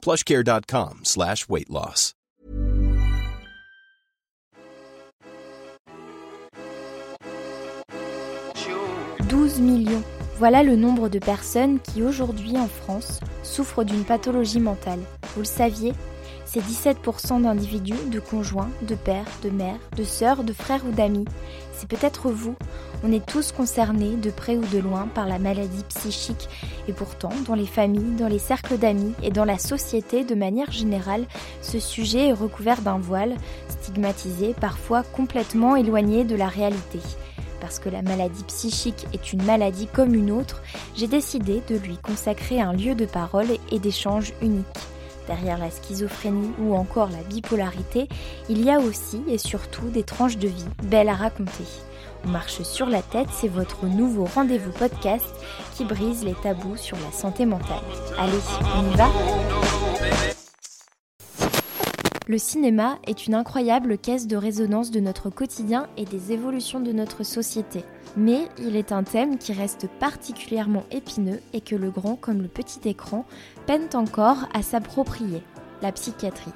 plushcare.com slash weight loss. « 12 millions. Voilà le nombre de personnes qui aujourd'hui en France souffrent d'une pathologie mentale. Vous le saviez c'est 17% d'individus, de conjoints, de pères, de mères, de sœurs, de frères ou d'amis. C'est peut-être vous. On est tous concernés, de près ou de loin, par la maladie psychique. Et pourtant, dans les familles, dans les cercles d'amis et dans la société de manière générale, ce sujet est recouvert d'un voile, stigmatisé, parfois complètement éloigné de la réalité parce que la maladie psychique est une maladie comme une autre, j'ai décidé de lui consacrer un lieu de parole et d'échange unique. Derrière la schizophrénie ou encore la bipolarité, il y a aussi et surtout des tranches de vie belles à raconter. On marche sur la tête, c'est votre nouveau rendez-vous podcast qui brise les tabous sur la santé mentale. Allez, on y va Le cinéma est une incroyable caisse de résonance de notre quotidien et des évolutions de notre société. Mais il est un thème qui reste particulièrement épineux et que le grand comme le petit écran peinent encore à s'approprier, la psychiatrie.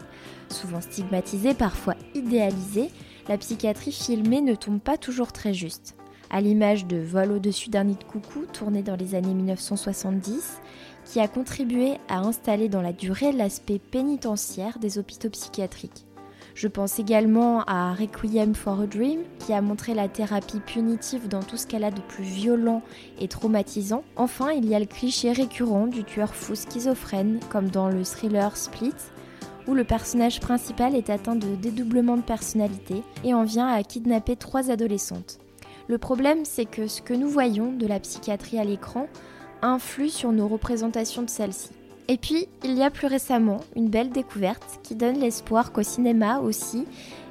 Souvent stigmatisée, parfois idéalisée, la psychiatrie filmée ne tombe pas toujours très juste. À l'image de Vol au-dessus d'un nid de coucou, tourné dans les années 1970, qui a contribué à installer dans la durée l'aspect pénitentiaire des hôpitaux psychiatriques. Je pense également à Requiem for a Dream, qui a montré la thérapie punitive dans tout ce qu'elle a de plus violent et traumatisant. Enfin, il y a le cliché récurrent du tueur fou schizophrène, comme dans le thriller Split, où le personnage principal est atteint de dédoublement de personnalité et en vient à kidnapper trois adolescentes. Le problème, c'est que ce que nous voyons de la psychiatrie à l'écran influe sur nos représentations de celle-ci. Et puis, il y a plus récemment une belle découverte qui donne l'espoir qu'au cinéma aussi,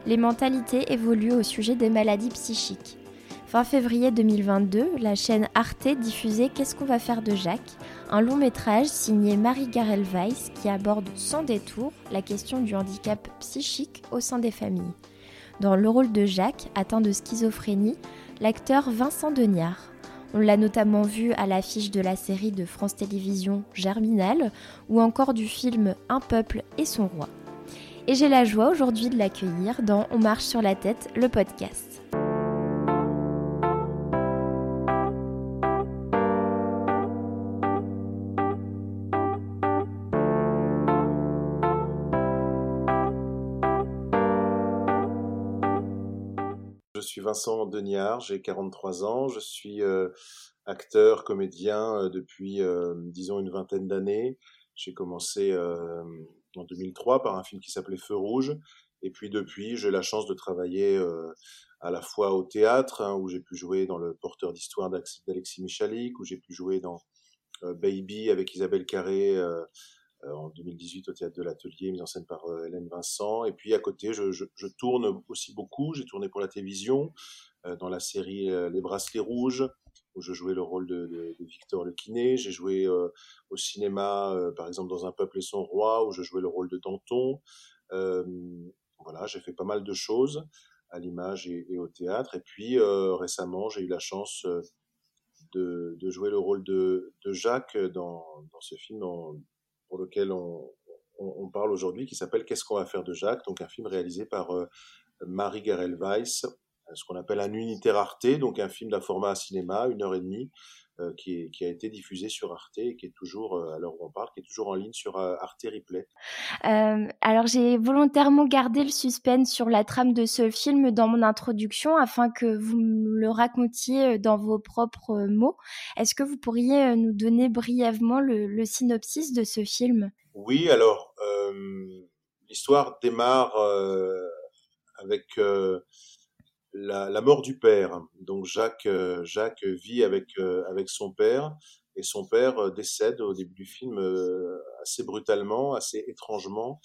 les mentalités évoluent au sujet des maladies psychiques. Fin février 2022, la chaîne Arte diffusait Qu'est-ce qu'on va faire de Jacques un long métrage signé Marie Garel Weiss qui aborde sans détour la question du handicap psychique au sein des familles. Dans le rôle de Jacques, atteint de schizophrénie, l'acteur Vincent Deniard on l'a notamment vu à l'affiche de la série de France Télévisions Germinal ou encore du film Un peuple et son roi. Et j'ai la joie aujourd'hui de l'accueillir dans On marche sur la tête, le podcast. Suis Vincent Deniard, j'ai 43 ans, je suis euh, acteur, comédien euh, depuis, euh, disons, une vingtaine d'années. J'ai commencé en 2003 par un film qui s'appelait Feu Rouge, et puis depuis, j'ai la chance de travailler à la fois au théâtre, hein, où j'ai pu jouer dans Le Porteur d'Histoire d'Alexis Michalik, où j'ai pu jouer dans Baby avec Isabelle Carré en 2018 au théâtre de l'Atelier, mise en scène par euh, Hélène Vincent. Et puis à côté, je, tourne aussi beaucoup. J'ai tourné pour la télévision euh, dans la série Les Bracelets Rouges, où je jouais le rôle de, Victor Le Kiné. J'ai joué au cinéma, par exemple dans Un peuple et son roi, où je jouais le rôle de Danton. voilà, j'ai fait pas mal de choses à l'image et, au théâtre. Et puis récemment, j'ai eu la chance de, jouer le rôle de, Jacques dans, ce film pour lequel on, parle aujourd'hui, qui s'appelle Qu'est-ce qu'on va faire de Jacques Donc un film réalisé par Marie Garel Weiss, ce qu'on appelle un unitaire Arte, donc un film d'un format cinéma, une heure et demie, euh, qui, a été diffusé sur Arte et qui est toujours, euh, à l'heure où on parle, qui est toujours en ligne sur euh, Arte Replay. alors j'ai volontairement gardé le suspense sur la trame de ce film dans mon introduction afin que vous me le racontiez dans vos propres mots. Est-ce que vous pourriez nous donner brièvement le, synopsis de ce film? Oui, alors l'histoire démarre avec la, la, mort du père. Donc Jacques, euh, Jacques vit avec, euh, avec son père et son père euh, décède au début du film assez brutalement, assez étrangement.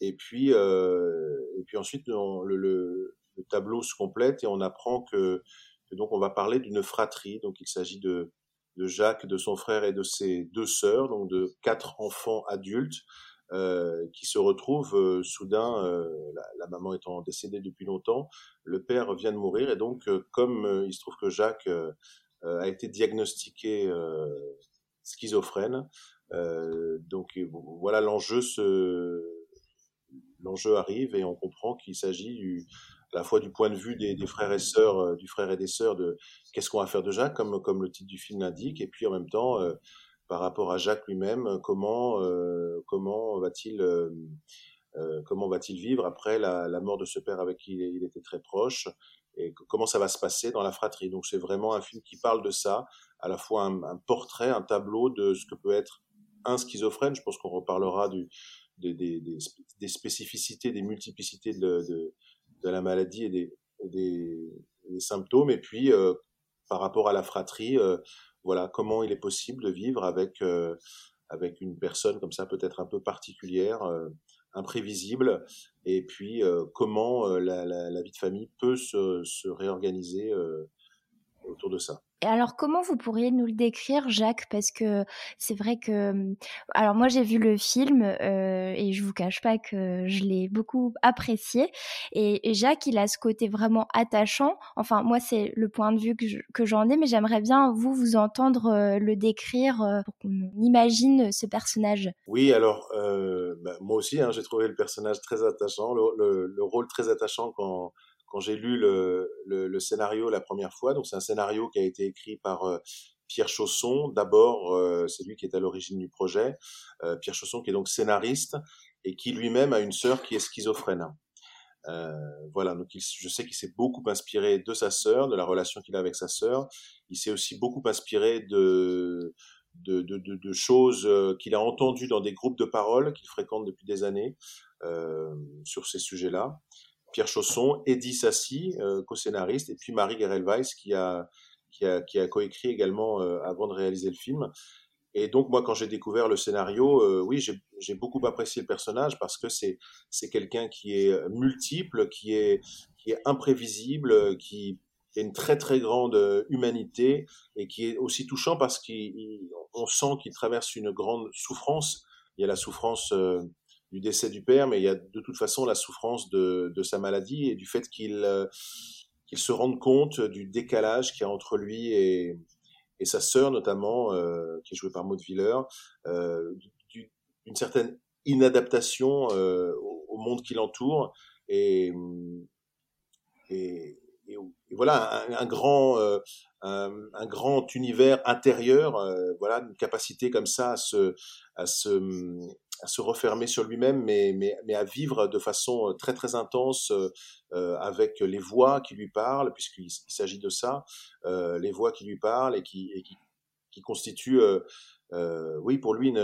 Et puis, et puis ensuite, le, le, le, tableau se complète et on apprend que, que donc on va parler d'une fratrie. Donc il s'agit de, de Jacques, de son frère et de ses deux sœurs, donc de quatre enfants adultes euh, qui se retrouve euh, soudain, euh, la, maman étant décédée depuis longtemps, le père vient de mourir et donc comme il se trouve que Jacques a été diagnostiqué schizophrène, donc voilà l'enjeu se l'enjeu arrive et on comprend qu'il s'agit à la fois du point de vue des, des, frères et sœurs, du frère et des sœurs, de qu'est-ce qu'on va faire de Jacques, comme, comme le titre du film l'indique, et puis en même temps, par rapport à Jacques lui-même, euh, comment euh, comment va-t-il euh, comment va-t-il vivre après la, la, mort de ce père avec qui il, était très proche et comment ça va se passer dans la fratrie? Donc c'est vraiment un film qui parle de ça, à la fois un, un, portrait, un tableau de ce que peut être un schizophrène. Je pense qu'on reparlera du, des, des, des, spécificités, des multiplicités de, de, de la maladie et des, des, symptômes. Et puis euh, par rapport à la fratrie, euh, voilà comment il est possible de vivre avec euh, avec une personne comme ça peut-être un peu particulière, euh, imprévisible, et puis euh, comment la, vie de famille peut se réorganiser autour de ça. Et alors, comment vous pourriez nous le décrire, Jacques? Parce que c'est vrai que, alors moi j'ai vu le film euh, et je vous cache pas que je l'ai beaucoup apprécié. Et, Jacques, il a ce côté vraiment attachant. Enfin, moi c'est le point de vue que j'en ai, mais j'aimerais bien vous vous entendre euh, le décrire euh, pour qu'on imagine ce personnage. Oui, alors bah, moi aussi, hein, j'ai trouvé le personnage très attachant, le, le rôle très attachant quand quand j'ai lu le, le, le, scénario la première fois. Donc c'est un scénario qui a été écrit par euh, Pierre Chausson. D'abord, euh, c'est lui qui est à l'origine du projet. Euh, Pierre Chausson qui est donc scénariste et qui lui-même a une sœur qui est schizophrène. voilà, donc je sais qu'il s'est beaucoup inspiré de sa sœur, de la relation qu'il a avec sa sœur. Il s'est aussi beaucoup inspiré de, de, de, de, de choses qu'il a entendues dans des groupes de parole qu'il fréquente depuis des années euh, sur ces sujets-là. Pierre Chausson, Eddie Sassi, euh, co-scénariste, et puis Marie Gerelweiss qui a, qui a, qui a coécrit également euh, avant de réaliser le film. Et donc moi, quand j'ai découvert le scénario, euh, oui, j'ai beaucoup apprécié le personnage parce que c'est c'est quelqu'un qui est multiple, qui est qui est imprévisible, qui a une très très grande humanité et qui est aussi touchant parce qu'on sent qu'il traverse une grande souffrance. Il y a la souffrance du décès du père, mais il y a de toute façon la souffrance de, sa maladie et du fait qu'il euh, qu'il se rende compte du décalage qu'il y a entre lui et, sa sœur notamment, euh, qui est jouée par Maud Willer, euh, d'une certaine inadaptation au, monde qui l'entoure et, voilà un, grand un, grand univers intérieur, voilà une capacité comme ça à se à se refermer sur lui-même, mais, mais, mais, à vivre de façon euh, très très intense euh, euh, avec les voix qui lui parlent, puisqu'il s'agit de ça, euh, les voix qui lui parlent et qui, et qui, qui constituent, euh, oui, pour lui une,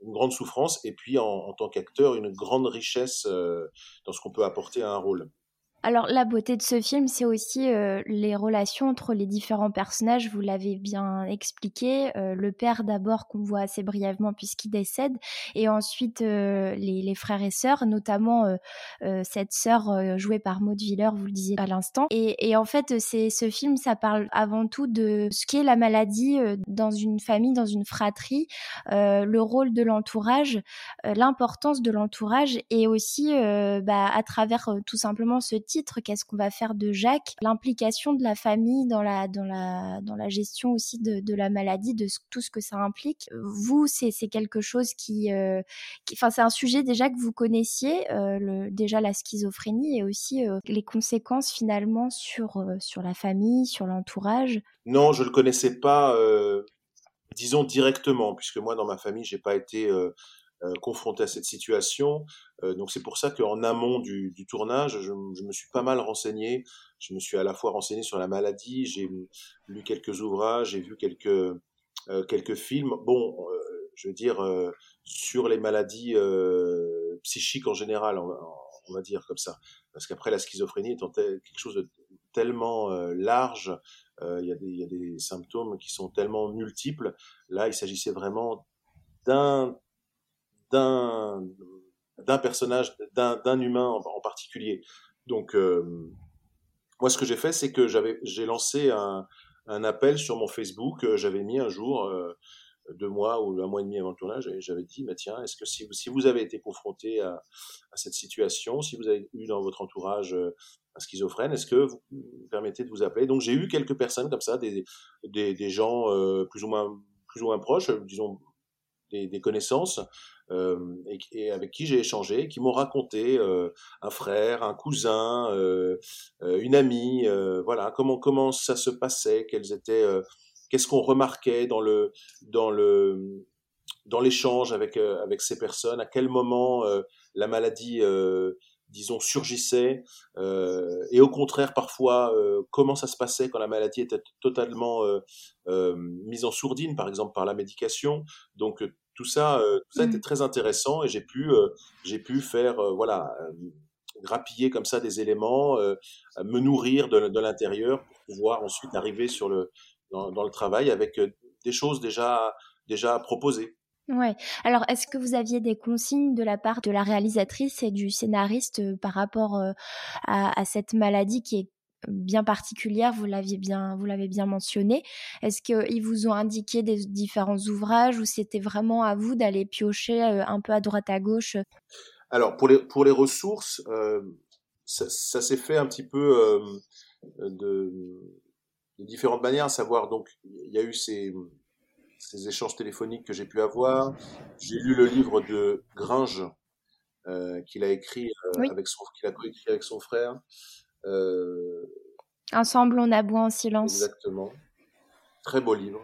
une, grande souffrance, et puis en, en tant qu'acteur, une grande richesse dans ce qu'on peut apporter à un rôle. Alors la beauté de ce film, c'est aussi euh, les relations entre les différents personnages. Vous l'avez bien expliqué. Euh, le père d'abord qu'on voit assez brièvement puisqu'il décède, et ensuite euh, les, frères et sœurs, notamment cette sœur jouée par Maud Viller, vous le disiez à l'instant. Et, et, en fait, c'est ce film, ça parle avant tout de ce qu'est la maladie dans une famille, dans une fratrie, le rôle de l'entourage, l'importance de l'entourage, et aussi bah, à travers tout simplement ce qu'est-ce qu'on va faire de Jacques, l'implication de la famille dans la, dans la, dans la gestion aussi de, de la maladie, de tout ce que ça implique. Vous, c'est quelque chose qui, euh, enfin, c'est un sujet déjà que vous connaissiez, euh, déjà la schizophrénie et aussi euh, les conséquences finalement sur, sur la famille, sur l'entourage. Non, je le connaissais pas, disons directement, puisque moi dans ma famille, j'ai pas été euh, confronté à cette situation. Euh, donc c'est pour ça qu'en amont du, du tournage, je, je, me suis pas mal renseigné. Je me suis à la fois renseigné sur la maladie, j'ai lu quelques ouvrages, j'ai vu quelques euh, quelques films. Bon, je veux dire sur les maladies psychiques en général, on, on, va dire comme ça, parce qu'après la schizophrénie étant quelque chose de tellement large, il y, a des, y a des symptômes qui sont tellement multiples. Là, il s'agissait vraiment d'un d'un personnage, d'un humain en, particulier. Donc, euh, moi, ce que j'ai fait, c'est que j'ai lancé un, un, appel sur mon Facebook. Euh, j'avais mis un jour, euh, deux mois ou un mois et demi avant le tournage, et j'avais dit, bah, tiens, est-ce que si vous, si vous avez été confronté à, cette situation, si vous avez eu dans votre entourage un schizophrène, est-ce que vous, permettez de vous appeler? Donc, j'ai eu quelques personnes comme ça, des, des, des gens plus ou moins plus ou moins proches, disons des connaissances, euh, et, avec qui j'ai échangé, qui m'ont raconté euh, un frère, un cousin, euh, une amie, voilà comment comment ça se passait, quels étaient, qu'est-ce qu'on remarquait dans le dans le dans l'échange avec avec ces personnes, à quel moment la maladie disons, surgissait, et au contraire, parfois, comment ça se passait quand la maladie était totalement mise en sourdine, par exemple, par la médication. Donc, tout ça, tout ça était mmh. très intéressant, et j'ai pu, j'ai pu faire, voilà, grappiller comme ça des éléments, me nourrir de, de l'intérieur pour pouvoir ensuite arriver sur le, dans, dans le travail avec des choses déjà, déjà proposées. Ouais. Alors, est-ce que vous aviez des consignes de la part de la réalisatrice et du scénariste euh, par rapport euh, à, à, cette maladie qui est bien particulière Vous l'aviez bien, vous l'avez bien mentionné. Est-ce qu'ils vous ont indiqué des différents ouvrages ou c'était vraiment à vous d'aller piocher euh, un peu à droite à gauche? Alors, pour les pour les ressources, euh, ça, ça s'est fait un petit peu euh, de, de différentes manières. À savoir, donc, il y a eu ces ces échanges téléphoniques que j'ai pu avoir. J'ai lu le livre de Gringe euh, qu'il a écrit euh, avec son qu'il a coécrit avec son frère. Euh, Ensemble, on aboie en silence. Exactement. Très beau livre.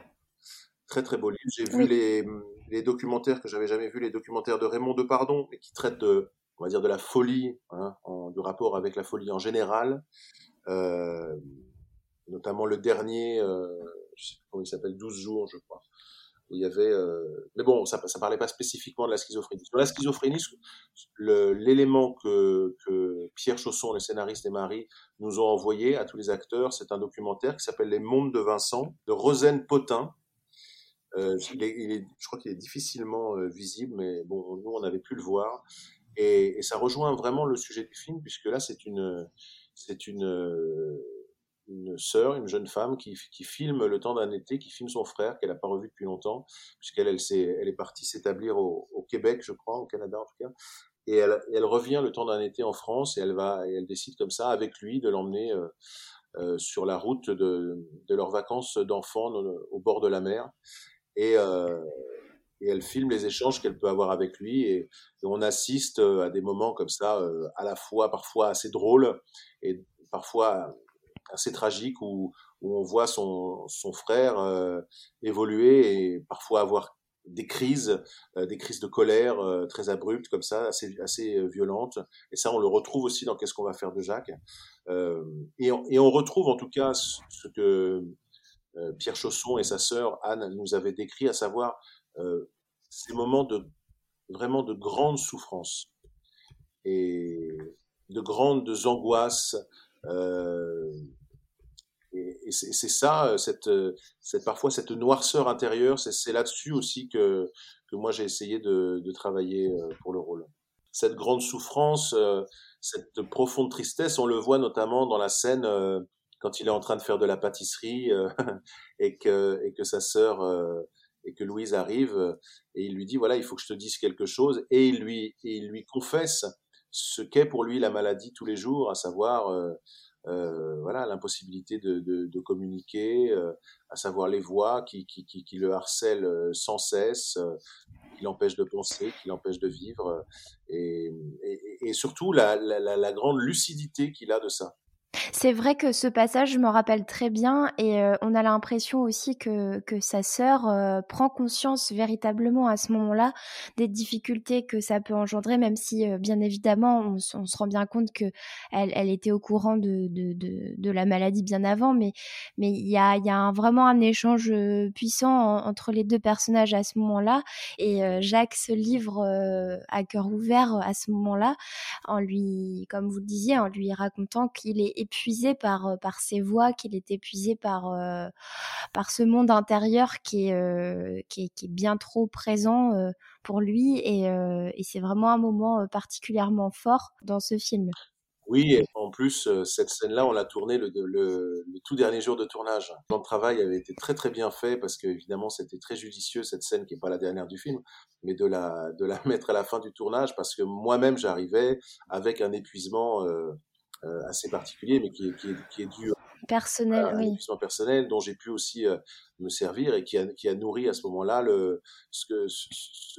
Très très beau livre. J'ai vu les, les documentaires que j'avais jamais vu, les documentaires de Raymond Depardon, qui traitent de, on va dire, de la folie, hein, en, de rapport avec la folie en général. Euh, notamment le dernier, euh, je sais pas comment il s'appelle, 12 jours, je crois où il y avait, euh... mais bon, ça, ça parlait pas spécifiquement de la schizophrénie. Sur la schizophrénie, l'élément que, que Pierre Chausson, le scénariste et Marie, nous ont envoyé à tous les acteurs, c'est un documentaire qui s'appelle Les Mondes de Vincent, de Rosane Potin. Euh, il est, il est, je crois qu'il est difficilement euh, visible, mais bon, nous, on avait pu le voir. Et, et, ça rejoint vraiment le sujet du film, puisque là, c'est une, c'est une, une sœur, une jeune femme qui, qui filme le temps d'un été, qui filme son frère qu'elle n'a pas revu depuis longtemps, puisqu'elle elle, est, elle est partie s'établir au, Québec, je crois, au Canada en tout cas. Et elle, elle revient le temps d'un été en France et elle va elle décide comme ça avec lui de l'emmener euh, euh, sur la route de, de leurs vacances d'enfants au bord de la mer. Et, euh, et elle filme les échanges qu'elle peut avoir avec lui et, et, on assiste à des moments comme ça à la fois parfois assez drôles et parfois assez tragique où, où on voit son, son frère euh, évoluer et parfois avoir des crises, euh, des crises de colère euh, très abruptes comme ça, assez, assez violentes. Et ça, on le retrouve aussi dans Qu'est-ce qu'on va faire de Jacques. et, on, et on retrouve en tout cas ce que Pierre Chausson et sa sœur Anne nous avaient décrit, à savoir ces moments de vraiment de grande souffrance. Et de grandes angoisses. Euh, et, c'est ça, cette, cette, parfois cette noirceur intérieure, c'est là-dessus aussi que, que moi j'ai essayé de, de, travailler pour le rôle. Cette grande souffrance, cette profonde tristesse, on le voit notamment dans la scène quand il est en train de faire de la pâtisserie et, que, et que sa sœur et que Louise arrive et il lui dit voilà il faut que je te dise quelque chose et il lui il lui confesse ce qu'est pour lui la maladie tous les jours à savoir euh, euh, voilà l'impossibilité de, de, de, communiquer euh, à savoir les voix qui, qui, qui, qui le harcèlent euh, sans cesse euh, qui l'empêchent de penser qui l'empêchent de vivre et, et, et surtout la, la, la grande lucidité qu'il a de ça c'est vrai que ce passage, je me rappelle très bien et euh, on a l'impression aussi que, que sa sœur euh, prend conscience véritablement à ce moment-là des difficultés que ça peut engendrer, même si euh, bien évidemment on, se rend bien compte que elle, était au courant de, de, la maladie bien avant, mais mais il y a, y a vraiment un échange puissant entre les deux personnages à ce moment-là et Jacques se livre à cœur ouvert à ce moment-là en lui, comme vous le disiez, en lui racontant qu'il est épuisé par, euh, par ses voix, qu'il est épuisé par, euh, par ce monde intérieur qui est, euh, qui est, qui est bien trop présent pour lui. Et, c'est vraiment un moment particulièrement fort dans ce film. Oui, en plus, cette scène-là, on l'a tournée le, le, tout dernier jour de tournage. Le travail avait été très très bien fait parce que évidemment c'était très judicieux cette scène qui est pas la dernière du film, mais de la de la mettre à la fin du tournage parce que moi-même j'arrivais avec un épuisement assez particulier, mais qui est, qui est, qui est dû personnel, à oui. personnel dont j'ai pu aussi euh, me servir et qui a, qui a nourri à ce moment-là le ce que ce,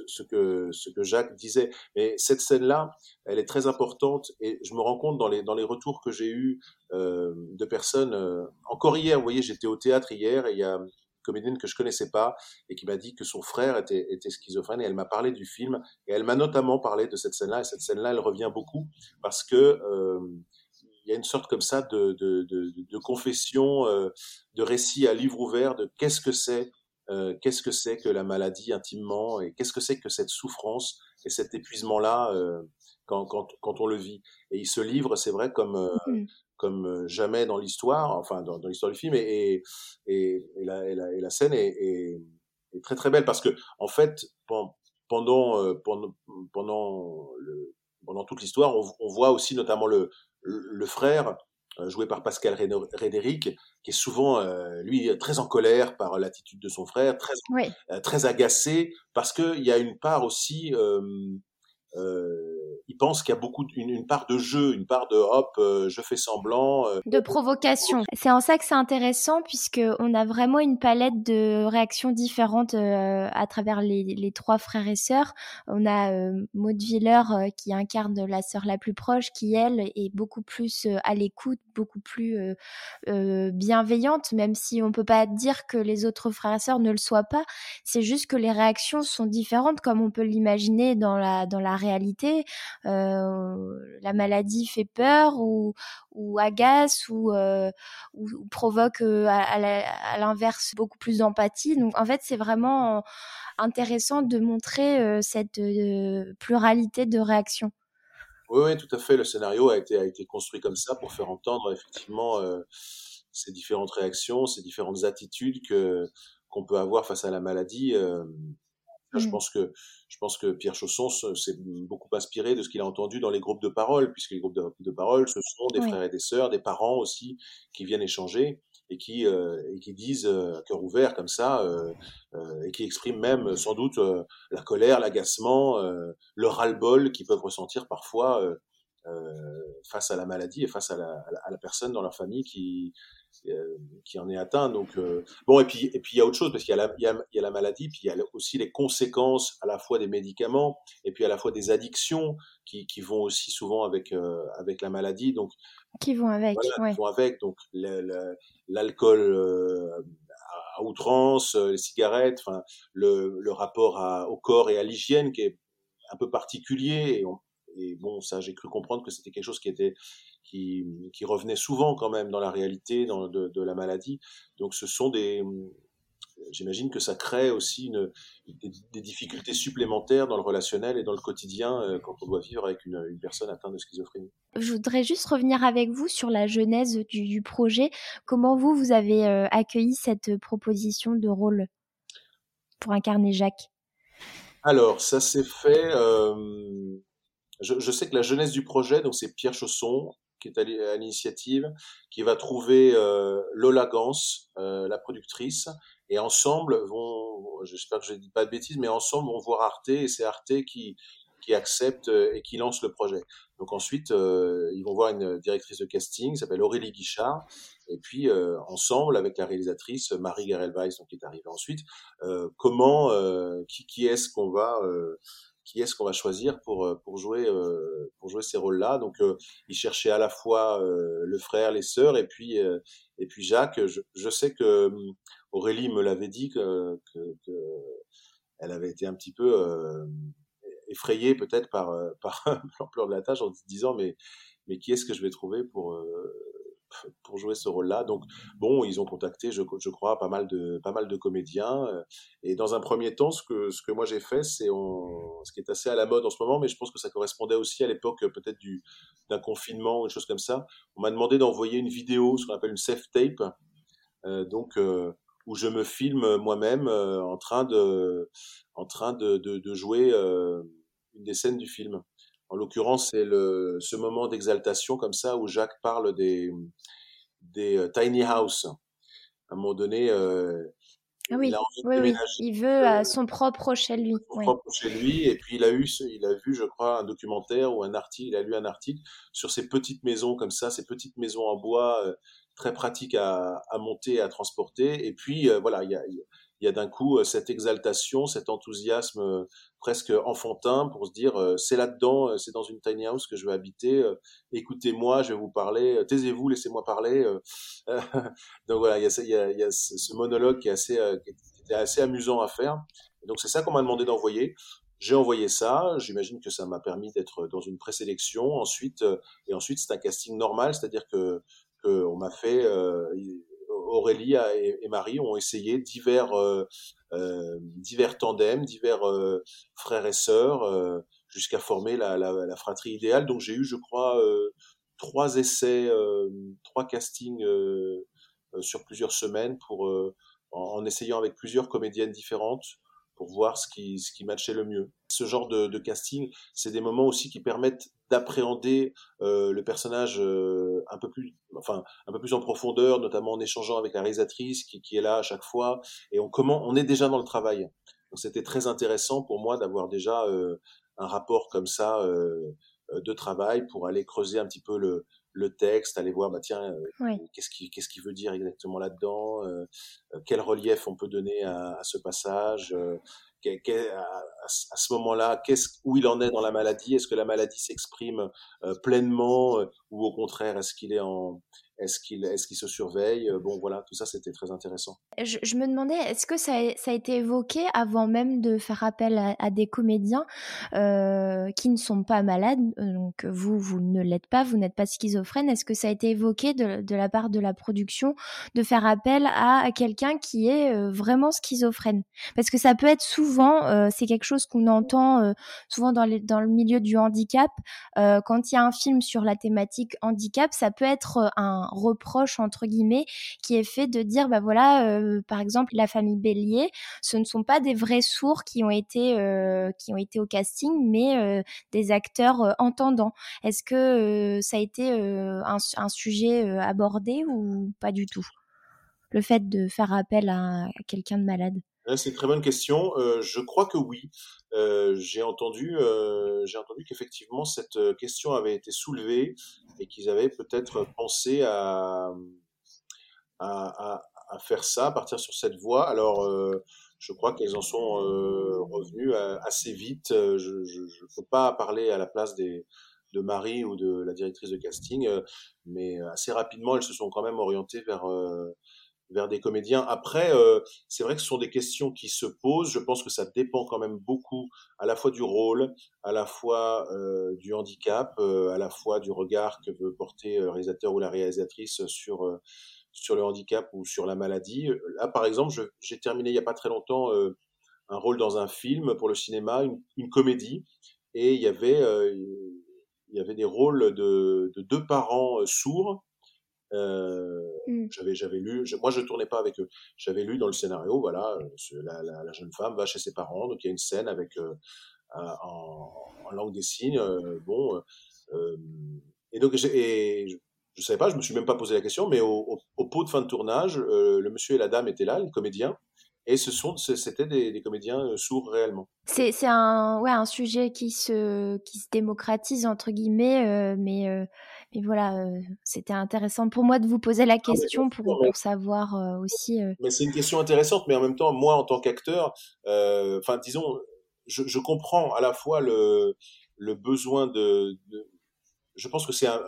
ce, que ce que Jacques disait. Mais cette scène-là, elle est très importante et je me rends compte dans les dans les retours que j'ai eus euh, de personnes. Euh, encore hier, vous voyez, j'étais au théâtre hier et il y a une comédienne que je connaissais pas et qui m'a dit que son frère était, était schizophrène et elle m'a parlé du film et elle m'a notamment parlé de cette scène-là et cette scène-là elle revient beaucoup parce que euh, il y a une sorte comme ça de, de, de, de confession, euh, de récit à livre ouvert de qu'est-ce que c'est, euh, qu'est-ce que c'est que la maladie intimement et qu'est-ce que c'est que cette souffrance et cet épuisement-là euh, quand, quand, quand, on le vit. Et il se livre, c'est vrai, comme, euh, mmh. comme jamais dans l'histoire, enfin dans, dans l'histoire du film, et, et, et, la, et, la, et la scène est, est, est, très très belle parce que en fait, pendant, pendant, pendant, le, pendant toute l'histoire, on, on voit aussi notamment le, le frère, euh, joué par Pascal Rédéric, qui est souvent, euh, lui, très en colère par l'attitude de son frère, très, euh, très agacé, parce qu'il y a une part aussi euh, il pense qu'il y a beaucoup une, part de jeu, une part de hop, euh, je fais semblant, euh, de provocation. C'est en ça que c'est intéressant puisque on a vraiment une palette de réactions différentes à travers les, les, trois frères et sœurs. On a Maud Viller qui incarne la sœur la plus proche, qui elle est beaucoup plus à l'écoute, beaucoup plus bienveillante, même si on peut pas dire que les autres frères et sœurs ne le soient pas. C'est juste que les réactions sont différentes, comme on peut l'imaginer dans la dans la réalité. Euh, la maladie fait peur ou, agace ou, euh, provoque euh, à, l'inverse beaucoup plus d'empathie. Donc en fait, c'est vraiment intéressant de montrer cette pluralité de réactions. Oui, oui, tout à fait. Le scénario a été, construit comme ça pour faire entendre effectivement ces différentes réactions, ces différentes attitudes que qu'on peut avoir face à la maladie. Mmh. pense que je pense que Pierre Chausson s'est beaucoup inspiré de ce qu'il a entendu dans les groupes de parole, puisque les groupes de, parole, ce sont des frères et des sœurs, des parents aussi, qui viennent échanger et qui euh, et qui disent euh, à cœur ouvert comme ça euh, euh et qui expriment même sans doute euh, la colère, l'agacement, euh, le ras-le-bol qu'ils peuvent ressentir parfois face à la maladie et face à la, à la, personne dans leur famille qui euh, qui en est atteint. Donc euh, bon et puis et puis il y a autre chose parce qu'il y a la il y a, il y a la maladie puis il y a aussi les conséquences à la fois des médicaments et puis à la fois des addictions qui, qui vont aussi souvent avec euh, avec la maladie. Donc qui vont avec, voilà, qui vont avec donc l'alcool à outrance, les cigarettes, enfin le, le rapport à, au corps et à l'hygiène qui est un peu particulier et, on, et bon ça j'ai cru comprendre que c'était quelque chose qui était qui, qui revenait souvent quand même dans la réalité dans, de, de, la maladie. Donc ce sont des, j'imagine que ça crée aussi une, des, difficultés supplémentaires dans le relationnel et dans le quotidien euh, quand on doit vivre avec une, une, personne atteinte de schizophrénie. Je voudrais juste revenir avec vous sur la genèse du, du projet. Comment vous, vous avez euh, accueilli cette proposition de rôle pour incarner Jacques? Alors, ça s'est fait... Euh, je, je, sais que la genèse du projet, donc c'est Pierre Chausson, qui est à l'initiative, qui va trouver euh, Lola Gans, euh, la productrice, et ensemble vont, j'espère que je ne dis pas de bêtises, mais ensemble vont voir Arte, et c'est Arte qui, qui accepte euh, et qui lance le projet. Donc ensuite, ils vont voir une directrice de casting, qui s'appelle Aurélie Guichard, et puis ensemble avec la réalisatrice Marie Garel-Weiss, qui est arrivée ensuite, comment, qui est-ce qu'on va qui est-ce qu'on va choisir pour euh, pour jouer euh, pour jouer ces rôles-là. Donc euh, il cherchait à la fois le frère, les sœurs et puis et puis Jacques. Je, je sais que Aurélie me l'avait dit que, que, que, elle avait été un petit peu effrayée peut-être par par l'ampleur de la tâche en se disant mais mais qui est-ce que je vais trouver pour pour jouer ce rôle-là. Donc bon, ils ont contacté, je, crois, pas mal de pas mal de comédiens. Euh, et dans un premier temps, ce que ce que moi j'ai fait, c'est ce qui est assez à la mode en ce moment, mais je pense que ça correspondait aussi à l'époque euh, peut-être du d'un confinement ou une chose comme ça. On m'a demandé d'envoyer une vidéo, ce qu'on appelle une safe tape, euh, donc où je me filme moi-même en train de en train de, de jouer une des scènes du film. En l'occurrence, c'est le, ce moment d'exaltation comme ça où Jacques parle des, des euh, tiny house. À un moment donné, euh, ah oui, il, oui, oui. il veut euh, son propre chez lui. Son propre chez lui, et puis il a eu, il a vu, je crois, un documentaire ou un article, il a lu un article sur ces petites maisons comme ça, ces petites maisons en bois euh, très pratiques à, à monter, à transporter. Et puis euh, voilà, il y a, il y a d'un coup euh, cette exaltation, cet enthousiasme euh, presque enfantin pour se dire euh, c'est là-dedans, c'est dans une tiny house que je vais habiter. Écoutez-moi, je vais vous parler. Taisez-vous, laissez-moi parler. donc voilà, il y a, il y a, il y a ce monologue qui est assez, qui était assez amusant à faire. donc c'est ça qu'on m'a demandé d'envoyer. J'ai envoyé ça. J'imagine que ça m'a permis d'être dans une présélection. Ensuite, et ensuite c'est un casting normal, c'est-à-dire que, que on m'a fait Aurélie et, Marie ont essayé divers, euh, euh, tandems, divers euh, frères et sœurs, jusqu'à former la, fratrie idéale. Donc j'ai eu, je crois, trois essais, trois castings sur plusieurs semaines en, essayant avec plusieurs comédiennes différentes voir ce qui, ce qui matchait le mieux. Ce genre de, casting, c'est des moments aussi qui permettent d'appréhender euh, le personnage euh, un peu plus, enfin un peu plus en profondeur, notamment en échangeant avec la réalisatrice qui, qui est là à chaque fois, et on comment on est déjà dans le travail. C'était très intéressant pour moi d'avoir déjà euh, un rapport comme ça de travail pour aller creuser un petit peu le, le texte, aller voir, bah tiens, qu'est-ce qui qu'est-ce qu'il veut dire exactement là-dedans, quel relief on peut donner à, à ce passage, à, ce moment-là, qu'est-ce, où il en est dans la maladie? Est-ce que la maladie s'exprime euh, pleinement euh, ou au contraire, est-ce qu'il est en, est-ce qu'il est qu'il se surveille? Euh, Bon, voilà, tout ça, c'était très intéressant. Je, me demandais, est-ce que ça a, été évoqué avant même de faire appel à, des comédiens euh, qui ne sont pas malades? Donc, vous, vous ne l'êtes pas, vous n'êtes pas schizophrène. Est-ce que ça a été évoqué de, la part de la production de faire appel à, quelqu'un qui est euh, vraiment schizophrène? Parce que ça peut être souvent, euh, c'est quelque chose qu'on entend euh, souvent dans le milieu du handicap. quand il y a un film sur la thématique handicap, ça peut être un reproche entre guillemets qui est fait de dire bah voilà euh, par exemple la famille Bélier ce ne sont pas des vrais sourds qui ont été euh, qui ont été au casting mais euh, des acteurs entendants. Est-ce que ça a été un, sujet abordé ou pas du tout? Le fait de faire appel à quelqu'un de malade? C'est une très bonne question. Euh, je crois que oui. Euh, j'ai entendu, euh, j'ai entendu qu'effectivement cette question avait été soulevée et qu'ils avaient peut-être pensé à, à, à, faire ça, partir sur cette voie. Alors, je crois qu'elles en sont revenues assez vite. Je ne peux pas parler à la place des de Marie ou de la directrice de casting, mais assez rapidement, elles se sont quand même orientées vers vers des comédiens. Après, euh, c'est vrai que ce sont des questions qui se posent. Je pense que ça dépend quand même beaucoup à la fois du rôle, à la fois euh, du handicap, euh, à la fois du regard que veut porter le réalisateur ou la réalisatrice sur sur le handicap ou sur la maladie. Là, par exemple, j'ai terminé il n'y a pas très longtemps un rôle dans un film pour le cinéma, une, comédie, et il y avait il y avait des rôles de deux parents sourds euh, mmh. J'avais j'avais lu, moi je tournais pas avec eux. J'avais lu dans le scénario, voilà, la, la, la, jeune femme va chez ses parents, donc il y a une scène avec euh, en, en, langue des signes, euh, bon, et donc et je, je savais pas, je me suis même pas posé la question, mais au, au, au pot de fin de tournage, le monsieur et la dame étaient là, les comédiens, et ce sont, c'était des, des, comédiens sourds réellement. C'est, c'est un, ouais, un sujet qui se, qui se démocratise entre guillemets, euh, mais et voilà, euh, c'était intéressant pour moi de vous poser la question pour, pour, savoir euh, aussi. Euh, mais c'est une question intéressante, mais en même temps, moi, en tant qu'acteur, enfin, disons, je, je, comprends à la fois le, le besoin de, de Je pense que c'est un.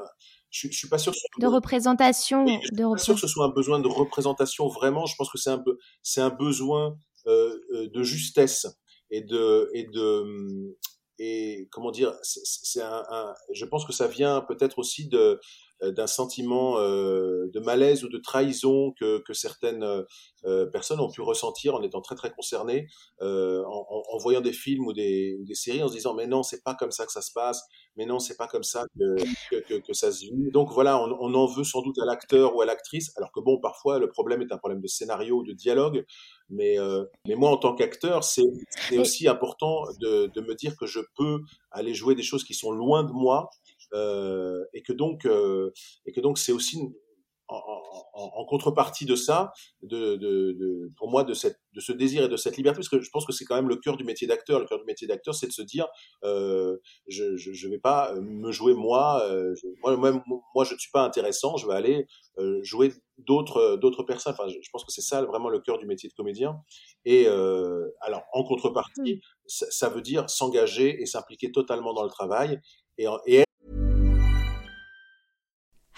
Je, je, suis pas sûr. de représentation. Oui, je suis pas sûr que ce soit un besoin de représentation vraiment. Je pense que c'est un peu, c'est un besoin de justesse et de et de et comment dire, c'est un, un, je pense que ça vient peut-être aussi de euh, d'un sentiment euh, de malaise ou de trahison que, que certaines euh, personnes ont pu ressentir en étant très très concernées, euh, en, en, voyant des films ou des, des, séries, en se disant mais non c'est pas comme ça que ça se passe, mais non c'est pas comme ça que, que, que, ça se vit. Donc voilà, on, on en veut sans doute à l'acteur ou à l'actrice, alors que bon parfois le problème est un problème de scénario ou de dialogue, mais mais moi en tant qu'acteur c'est aussi important de, de me dire que je peux aller jouer des choses qui sont loin de moi euh, et que donc euh, et que donc c'est aussi en, en, en, contrepartie de ça, de, de, de, pour moi, de, cette, de ce désir et de cette liberté, parce que je pense que c'est quand même le cœur du métier d'acteur. Le cœur du métier d'acteur, c'est de se dire, euh, je ne vais pas me jouer moi, euh, je, moi, même, moi, je ne suis pas intéressant, je vais aller euh, jouer d'autres d'autres personnes. Enfin, je, je pense que c'est ça vraiment le cœur du métier de comédien. Et alors, en contrepartie, mmh. ça, ça, veut dire s'engager et s'impliquer totalement dans le travail et, et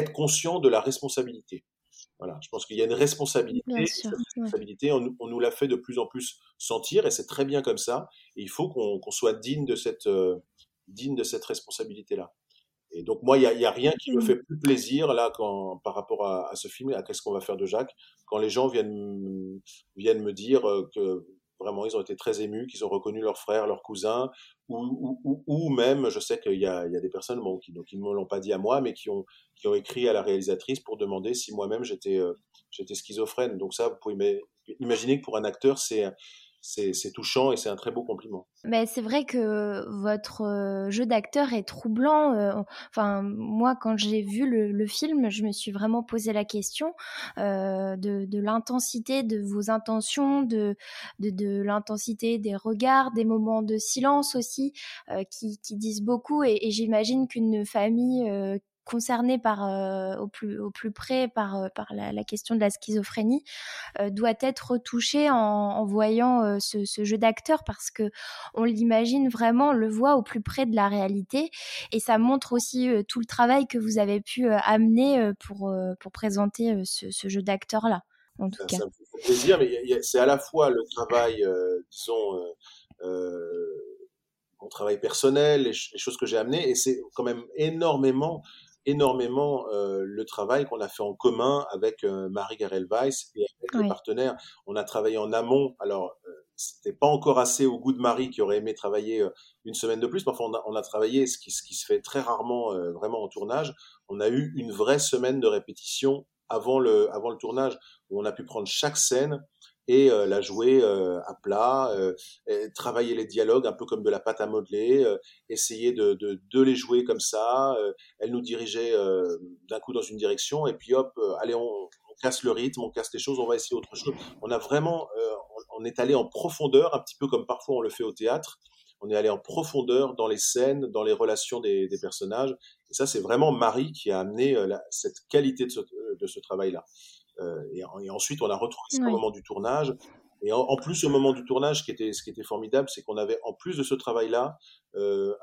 Être conscient de la responsabilité. Voilà, je pense qu'il y a une responsabilité. Responsabilité, on, on, nous l'a fait de plus en plus sentir, et c'est très bien comme ça. Et il faut qu'on qu soit digne de cette, euh, digne de cette responsabilité-là. Et donc moi, il y a, y a, rien qui me fait plus plaisir là quand, par rapport à, à ce film, à qu'est-ce qu'on va faire de Jacques, quand les gens viennent viennent me dire euh, que Vraiment, ils ont été très émus, qu'ils ont reconnu leur frère, leur cousin, ou, même, je sais qu'il y, a, des personnes qui, ne me l'ont pas dit à moi, mais qui ont, écrit à la réalisatrice pour demander si moi-même j'étais euh, schizophrène. Donc ça, vous pouvez imaginer que pour un acteur, c'est c'est touchant et c'est un très beau compliment. Mais c'est vrai que votre euh, jeu d'acteur est troublant. Euh, enfin, moi, quand j'ai vu le, film, je me suis vraiment posé la question euh, de, l'intensité de vos intentions, de, l'intensité des regards, des moments de silence aussi, qui, disent beaucoup. Et, j'imagine qu'une famille concerné par au plus au plus près par par la, question de la schizophrénie doit être touché en, voyant ce, ce, jeu d'acteur parce que on l'imagine vraiment, on le voit au plus près de la réalité et ça montre aussi tout le travail que vous avez pu amener pour pour présenter ce, ce jeu d'acteur là. En tout cas. Ça me fait plaisir, mais c'est à la fois le travail, disons, mon travail personnel, les, choses que j'ai amenées, et c'est quand même énormément énormément euh, le travail qu'on a fait en commun avec euh, Marie Garel Weiss et avec les partenaires. On a travaillé en amont. Alors, euh, c'était pas encore assez au goût de Marie qui aurait aimé travailler euh, une semaine de plus. Mais enfin, on a, on a travaillé ce qui, ce qui, se fait très rarement vraiment en tournage. On a eu une vraie semaine de répétition avant le, avant le tournage où on a pu prendre chaque scène et euh, la jouer euh, à plat, euh, travailler les dialogues un peu comme de la pâte à modeler, essayer de, les jouer comme ça. elle nous dirigeait d'un coup dans une direction et puis hop, allez, on, casse le rythme, on casse les choses, on va essayer autre chose. On a vraiment, on, est allé en profondeur, un petit peu comme parfois on le fait au théâtre. On est allé en profondeur dans les scènes, dans les relations des, personnages. Et ça, c'est vraiment Marie qui a amené cette qualité de ce travail-là. Euh, et, ensuite, on a retrouvé ça au moment du tournage. Et en, plus, au moment du tournage, ce qui était, ce qui était formidable, c'est qu'on avait, en plus de ce travail-là, euh,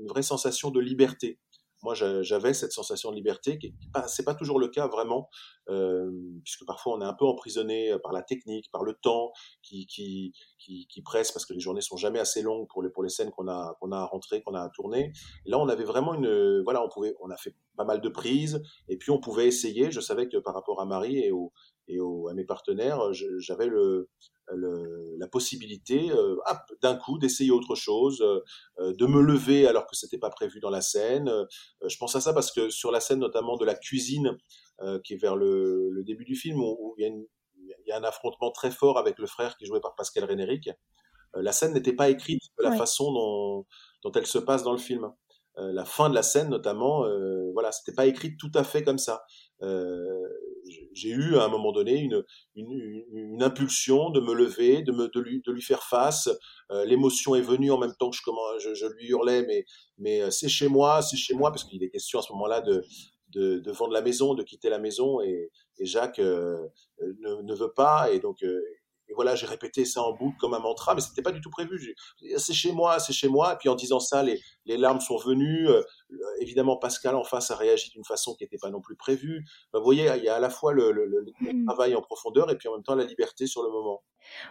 une vraie sensation de liberté. Moi, j'avais cette sensation de liberté, qui c'est pas toujours le cas vraiment, euh, puisque parfois on est un peu emprisonné par la technique, par le temps qui, presse, parce que les journées sont jamais assez longues pour les, scènes qu'on a, qu'on a à rentrer, qu'on a à tourner. Là, on avait vraiment une, voilà, on pouvait, on a fait pas mal de prises, et puis on pouvait essayer. Je savais que par rapport à Marie et, au, et au, à mes partenaires, j'avais le, le, la possibilité euh, d'un coup d'essayer autre chose, euh, de me lever alors que c'était pas prévu dans la scène. Euh, je pense à ça parce que sur la scène notamment de la cuisine, qui est vers le, le, début du film, où, il, y y a un affrontement très fort avec le frère qui est joué par Pascal Rénéric, la scène n'était pas écrite de la façon dont, dont elle se passe dans le film. la fin de la scène notamment, euh, voilà, c'était pas écrit tout à fait comme ça. Euh, j'ai eu à un moment donné une, une, une, impulsion de me lever, de, me, de, lui, de lui faire face. Euh, l'émotion est venue en même temps que je, comment, je, je lui hurlais, mais, mais euh, c'est chez moi, c'est chez moi, parce qu'il est question à ce moment-là de, de, de, vendre la maison, de quitter la maison, et, et Jacques euh, ne, ne, veut pas, et donc et voilà, j'ai répété ça en boucle comme un mantra, mais c'était pas du tout prévu. C'est chez moi, c'est chez moi. Et puis en disant ça, les, les larmes sont venues. Euh, évidemment, Pascal en face a réagi d'une façon qui n'était pas non plus prévue. vous voyez, il y a à la fois le, le, le, mmh. travail en profondeur et puis en même temps la liberté sur le moment.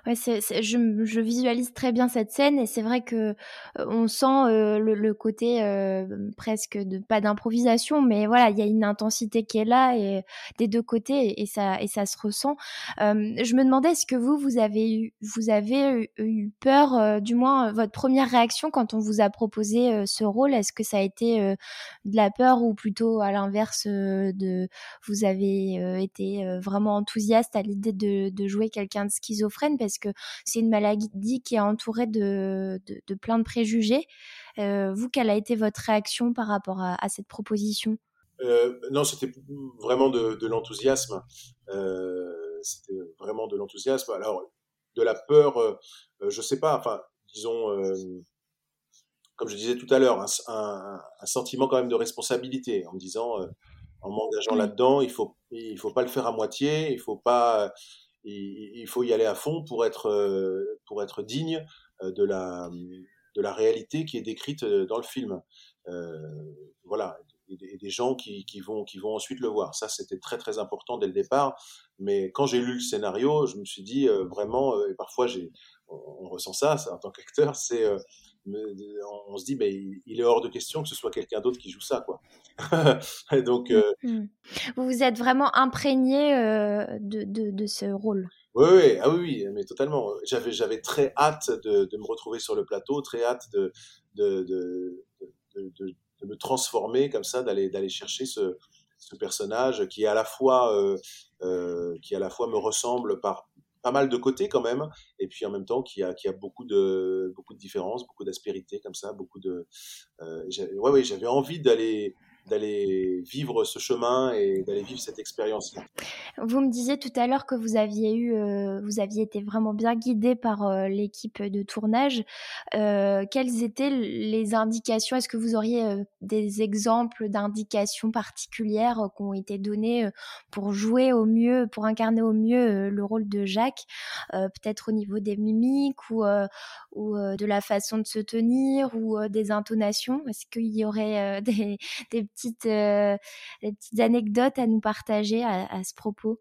Ouais, je, visualise très bien cette scène et c'est vrai que euh, on sent euh, le, côté euh, presque pas d'improvisation, mais voilà, il y a une intensité qui est là et des deux côtés et, ça se ressent. je me demandais est-ce que vous vous avez eu vous avez eu, peur, du moins votre première réaction quand on vous a proposé ce rôle, est-ce que ça a été de la peur ou plutôt à l'inverse de vous avez été vraiment enthousiaste à l'idée de, de jouer quelqu'un de schizophrène? Parce que c'est une maladie qui est entourée de, de, plein de préjugés. Euh, vous, quelle a été votre réaction par rapport à, cette proposition? Euh, Non, c'était vraiment de, de l'enthousiasme. Euh, c'était vraiment de l'enthousiasme. Alors, de la peur, je sais pas, enfin, disons, comme je disais tout à l'heure, un, un, sentiment quand même de responsabilité en me disant, en m'engageant là-dedans, il faut, il faut pas le faire à moitié, il faut pas, il, faut y aller à fond pour être, euh, pour être digne euh, de la, de la réalité qui est décrite euh, dans le film. voilà, et des, gens qui, qui, vont, qui vont ensuite le voir. Ça, c'était très très important dès le départ. Mais quand j'ai lu le scénario, je me suis dit vraiment, et parfois on, ressent ça, ça en tant qu'acteur, c'est on se dit, mais il est hors de question que ce soit quelqu'un d'autre qui joue ça, quoi. donc, euh, mmh. vous vous êtes vraiment imprégné euh, de, de, de, ce rôle. Oui, oui, ah oui, mais totalement. J'avais, j'avais très hâte de, de, me retrouver sur le plateau, très hâte de, de, de, de, me transformer comme ça, d'aller, d'aller chercher ce, ce personnage qui est à la fois, euh, euh qui à la fois me ressemble par pas mal de côtés quand même, et puis en même temps qui a, qui a beaucoup de beaucoup de différences, beaucoup d'aspérité comme ça, beaucoup de. Euh, ouais, j'avais envie d'aller d'aller vivre ce chemin et d'aller vivre cette expérience. Vous me disiez tout à l'heure que vous aviez eu, euh, vous aviez été vraiment bien guidé par euh, l'équipe de tournage. Euh, quelles étaient les indications? Est-ce que vous auriez des exemples d'indications particulières qui ont été données pour jouer au mieux, pour incarner au mieux le rôle de Jacques? Peut-être au niveau des mimiques ou, ou de la façon de se tenir ou des intonations? Est-ce qu'il y aurait des, des petites, euh, petites anecdotes à nous partager à, ce propos?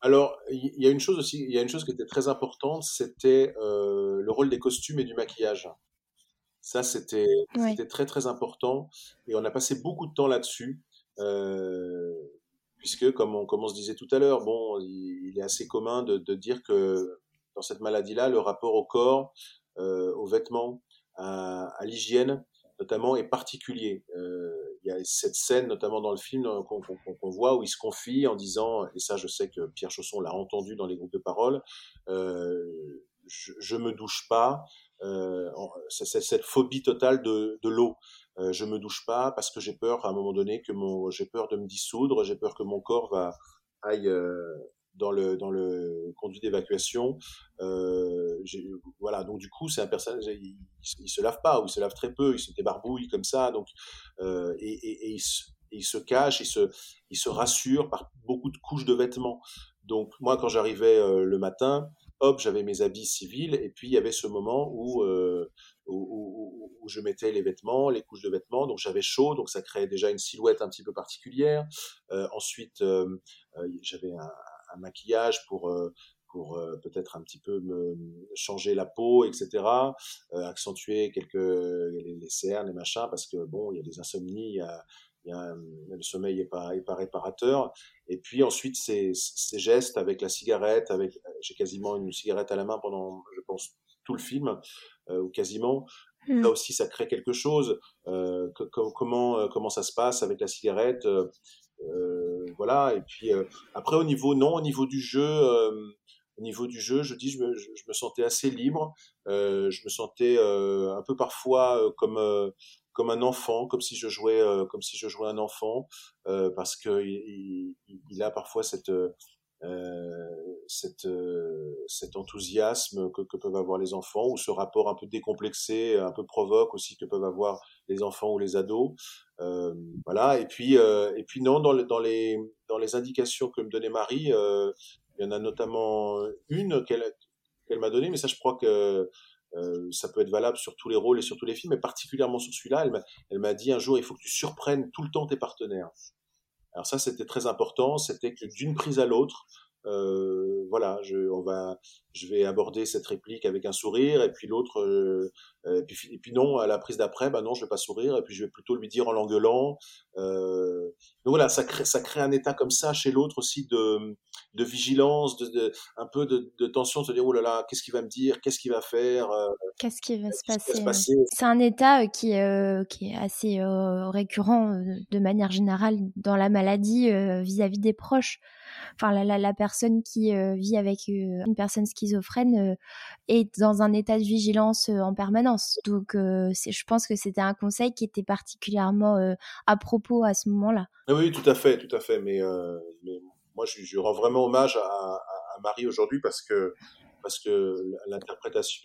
Alors, il y a une chose aussi, il y a une chose qui était très importante, c'était euh, le rôle des costumes et du maquillage. Ça, c'était très très important, et on a passé beaucoup de temps là-dessus, euh, puisque comme on, comme on se disait tout à l'heure, bon, il, est assez commun de, dire que dans cette maladie-là, le rapport au corps, aux vêtements, à l'hygiène, notamment est particulier. Euh, il y a cette scène, notamment dans le film, euh, qu'on voit où il se confie en disant, et ça je sais que Pierre Chausson l'a entendu dans les groupes de parole, euh, je, je me douche pas, euh, c'est cette phobie totale de, de l'eau. Euh, je me douche pas parce que j'ai peur à un moment donné que mon, j'ai peur de me dissoudre, j'ai peur que mon corps va aille euh, dans le conduit d'évacuation. Euh, voilà, donc du coup, c'est un personnage, il, il, se lave pas ou il se lave très peu, il se débarbouille comme ça, donc euh, et, il, se, cache, il se rassure par beaucoup de couches de vêtements. Donc moi, quand j'arrivais euh, le matin, hop, j'avais mes habits civils et puis il y avait ce moment où où, où, je mettais les vêtements, les couches de vêtements, donc j'avais chaud, donc ça créait déjà une silhouette un petit peu particulière. Ensuite, j'avais un, un maquillage pour euh, pour euh, peut-être un petit peu me changer la peau, etc. Euh, accentuer quelques les, les, cernes, les machins, parce que bon, il y a des insomnies, il y a, il y a, le sommeil est pas, est pas réparateur. Et puis ensuite, ces, ces gestes avec la cigarette, avec j'ai quasiment une cigarette à la main pendant, je pense, tout le film, euh, ou quasiment. Mmh. Là aussi, ça crée quelque chose. Euh, que, comment comment ça se passe avec la cigarette euh, voilà. Et puis euh, après au niveau non, au niveau du jeu, euh, au niveau du jeu, je dis, je me, je, me sentais assez libre. je me sentais un peu parfois comme comme un enfant, comme si je jouais, comme si je jouais un enfant, parce que il, il, a parfois cette cette, cet enthousiasme que, que, peuvent avoir les enfants, ou ce rapport un peu décomplexé, un peu provoque aussi que peuvent avoir les enfants ou les ados. Euh, voilà. Et puis, euh, et puis non, dans, dans, les, dans les indications que me donnait Marie, euh, il y en a notamment une qu'elle qu'elle m'a donnée, mais ça, je crois que euh, ça peut être valable sur tous les rôles et sur tous les films, mais particulièrement sur celui-là. Elle m'a dit un jour, il faut que tu surprennes tout le temps tes partenaires. Alors ça, c'était très important. C'était que d'une prise à l'autre, euh, voilà, je, on va, je vais aborder cette réplique avec un sourire, et puis l'autre, euh, et, puis, et puis non, à la prise d'après, bah non, je vais pas sourire, et puis je vais plutôt lui dire en l'engueulant. Euh, donc voilà, ça crée, ça crée un état comme ça chez l'autre aussi de, de vigilance, de, de un peu de, de, tension, de se dire oh là là, qu'est-ce qu'il va me dire, qu'est-ce qu'il va faire, euh, qu'est-ce qui va, se passer. C'est un état euh, qui, euh, qui est assez récurrent de manière générale dans la maladie vis-à-vis -vis des proches enfin la, la, personne qui euh, vit avec euh, une personne schizophrène euh, est dans un état de vigilance en permanence. Donc je pense que c'était un conseil qui était particulièrement à propos à ce moment-là. Ah oui, tout à fait, tout à fait. Mais, mais moi, je, je, rends vraiment hommage à, à, à Marie aujourd'hui parce que parce que l'interprétation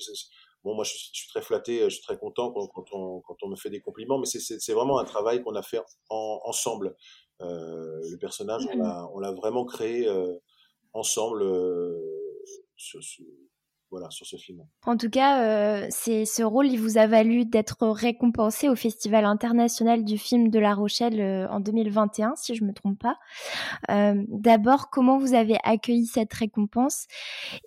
bon, moi, je, je, suis très flatté, je suis très content quand, quand, on, quand on me fait des compliments, mais c'est vraiment un travail qu'on a fait en, ensemble. Euh, le personnage, on l'a vraiment créé euh, ensemble euh, sur, ce film. En tout cas, euh, c'est ce rôle, il vous a valu d'être récompensé au Festival international du film de La Rochelle euh, en 2021, si je me trompe pas. Euh, D'abord, comment vous avez accueilli cette récompense?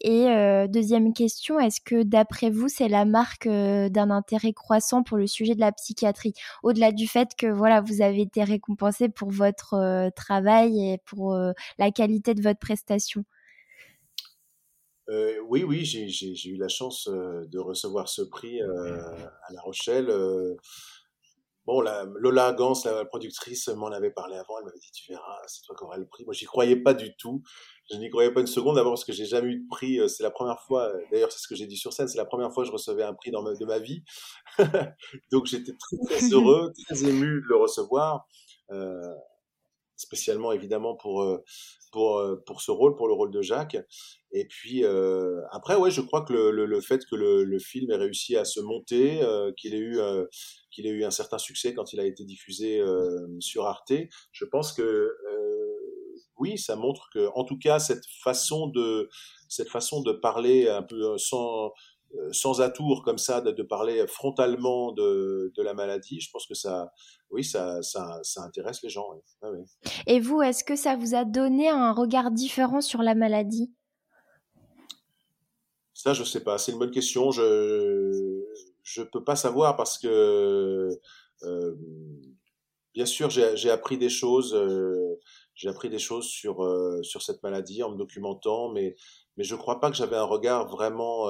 Et deuxième question, est-ce que d'après vous, c'est la marque d'un intérêt croissant pour le sujet de la psychiatrie, au-delà du fait que voilà, vous avez été récompensé pour votre travail et pour la qualité de votre prestation euh, oui, oui, j'ai eu la chance euh, de recevoir ce prix euh, à La Rochelle. Euh, Bon, la, Lola Gans, la productrice, m'en avait parlé avant. Elle m'avait dit, tu verras, c'est toi qui auras le prix. Moi, j'y croyais pas du tout. Je n'y croyais pas une seconde, d'abord parce que j'ai jamais eu de prix. C'est la première fois, d'ailleurs, c'est ce que j'ai dit sur scène, c'est la première fois que je recevais un prix dans ma, de ma vie. Donc, j'étais très, très heureux, très ému de le recevoir. Euh, spécialement évidemment pour euh, pour euh, pour ce rôle pour le rôle de Jacques. Et puis euh, après ouais je crois que le, le, le fait que le, le, film ait réussi à se monter qu'il ait eu qu'il ait eu un certain succès quand il a été diffusé sur Arte je pense que oui ça montre que en tout cas cette façon de cette façon de parler un peu sans sans atour comme ça de, de parler frontalement de, de la maladie je pense que ça oui, ça, ça, ça, intéresse les gens. Ah Et vous, est-ce que ça vous a donné un regard différent sur la maladie? Ça, je ne sais pas. C'est une bonne question. Je ne peux pas savoir parce que, euh, bien sûr, j'ai appris des choses. Euh, j'ai appris des choses sur euh, sur cette maladie en me documentant, mais mais je crois pas que j'avais un regard vraiment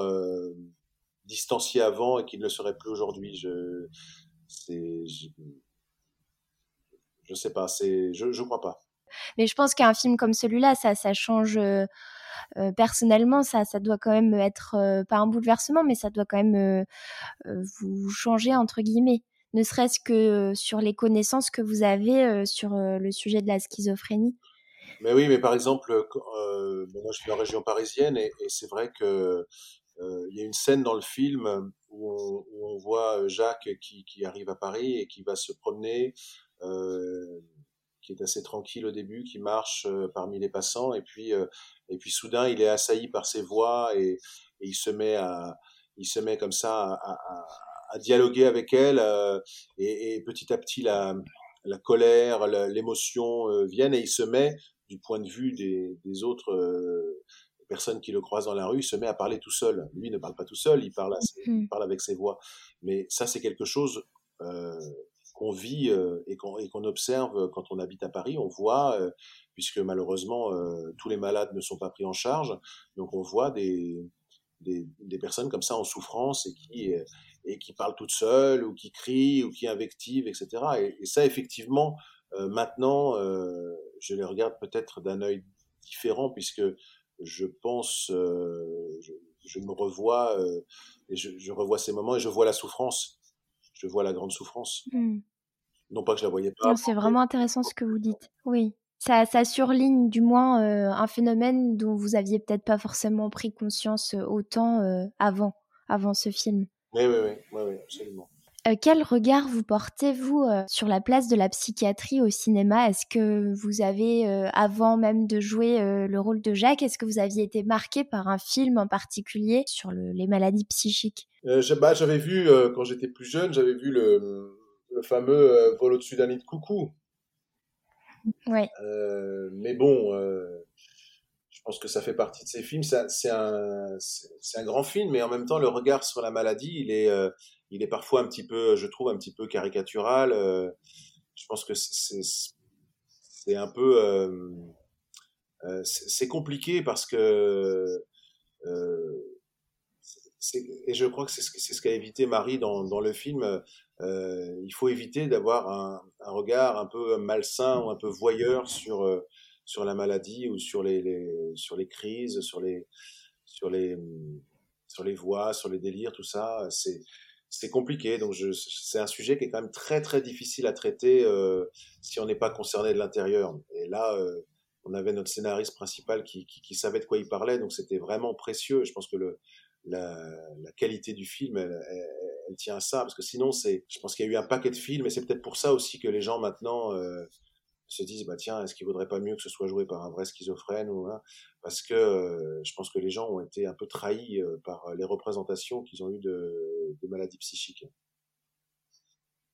distancié avant et qu'il ne le serait plus aujourd'hui. Je c'est je sais pas, c'est, je, je crois pas. Mais je pense qu'un film comme celui-là, ça, ça change. Euh, euh, personnellement, ça, ça doit quand même être euh, pas un bouleversement, mais ça doit quand même vous changer entre guillemets. Ne serait-ce que sur les connaissances que vous avez sur le sujet de la schizophrénie? Mais oui, mais par exemple, moi je suis en région parisienne et, c'est vrai que il y a une scène dans le film où on, voit Jacques qui, arrive à Paris et qui va se promener euh, qui est assez tranquille au début, qui marche euh, parmi les passants, et puis euh, et puis soudain il est assailli par ses voix et, il se met à il se met comme ça à, à dialoguer avec elle et, et, petit à petit la, la colère, l'émotion viennent et il se met du point de vue des, des autres personnes qui le croisent dans la rue, il se met à parler tout seul. Lui ne parle pas tout seul, il parle, il mmh. parle avec ses voix. Mais ça, c'est quelque chose euh, qu'on vit euh, et qu'on observe quand on habite à Paris. On voit, euh, puisque malheureusement euh, tous les malades ne sont pas pris en charge, donc on voit des, des, des personnes comme ça en souffrance et qui, et qui parlent toutes seules ou qui crient ou qui invectivent, etc. Et, et ça, effectivement, maintenant, je les regarde peut-être d'un œil différent puisque je pense, je, je, me revois et je, je revois ces moments et je vois la souffrance je vois la grande souffrance. Mmh. Non pas que je la voyais pas. C'est vraiment intéressant ce que vous dites. Oui. Ça, ça surligne du moins euh, un phénomène dont vous aviez peut-être pas forcément pris conscience euh, autant euh, avant, avant ce film. Oui, oui, oui, oui, oui absolument. quel regard vous portez-vous sur la place de la psychiatrie au cinéma? Est-ce que vous avez, avant même de jouer le rôle de Jacques, est-ce que vous aviez été marqué par un film en particulier sur le, les maladies psychiques? Bah, J'avais vu, quand j'étais plus jeune, j'avais vu le, le fameux euh, vol au-dessus d'un nid de coucou. Euh, mais bon, euh, pense que ça fait partie de ces films. C'est un, grand film, mais en même temps, le regard sur la maladie, il est, est parfois un petit peu, je trouve, un petit peu caricatural. je pense que c'est un peu, c'est compliqué parce que et je crois que c'est ce qu'a évité Marie dans, le film. Euh, il faut éviter d'avoir un, regard un peu malsain ou un peu voyeur sur euh, sur la maladie ou sur les, les, sur les crises, sur les sur les sur les voix, sur les délires, tout ça. C'est c'est compliqué. Donc c'est un sujet qui est quand même très très difficile à traiter euh, si on n'est pas concerné de l'intérieur. Et là, euh, on avait notre scénariste principal qui, qui, qui, savait de quoi il parlait, donc c'était vraiment précieux. Je pense que le, la, la qualité du film, elle, elle tient à ça, parce que sinon, c'est, je pense qu'il y a eu un paquet de films, et c'est peut-être pour ça aussi que les gens maintenant euh, se disent, bah tiens, est-ce qu'il vaudrait pas mieux que ce soit joué par un vrai schizophrène ou Parce que euh, je pense que les gens ont été un peu trahis euh, par les représentations qu'ils ont eues de, maladies psychiques.